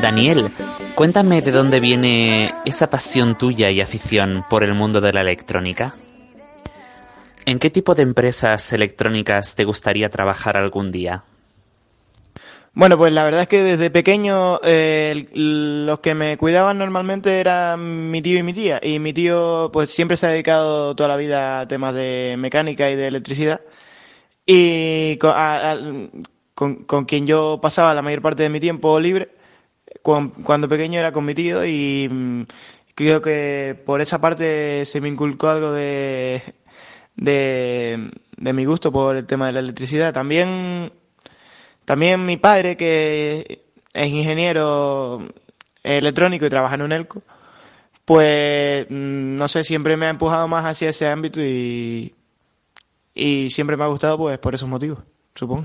Daniel, cuéntame de dónde viene esa pasión tuya y afición por el mundo de la electrónica. ¿En qué tipo de empresas electrónicas te gustaría trabajar algún día? Bueno, pues la verdad es que desde pequeño eh, los que me cuidaban normalmente eran mi tío y mi tía. Y mi tío pues siempre se ha dedicado toda la vida a temas de mecánica y de electricidad. Y con, con, quien yo pasaba la mayor parte de mi tiempo libre, cuando, pequeño era tío y mm, creo que por esa parte se me inculcó algo de, de, de mi gusto por el tema de la electricidad. También también mi padre, que es ingeniero electrónico y trabaja en un ELCO, pues mm, no sé, siempre me ha empujado más hacia ese ámbito y, y siempre me ha gustado pues por esos motivos, supongo.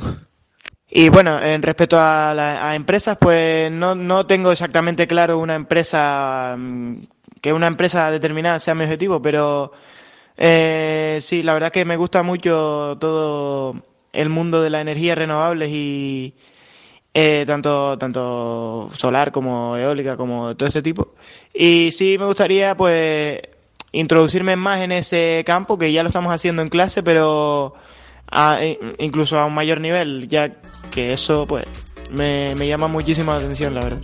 Y bueno, en respecto a, la, empresas, pues no, no tengo exactamente claro una empresa, mm, que una empresa determinada sea mi objetivo, pero eh, sí, la verdad que me gusta mucho todo el mundo de las energías renovables y eh, tanto, tanto solar como eólica, como todo ese tipo. Y sí me gustaría pues introducirme más en ese campo, que ya lo estamos haciendo en clase, pero a, e, incluso a un mayor nivel, ya que eso pues me, me llama muchísimo la atención, la verdad.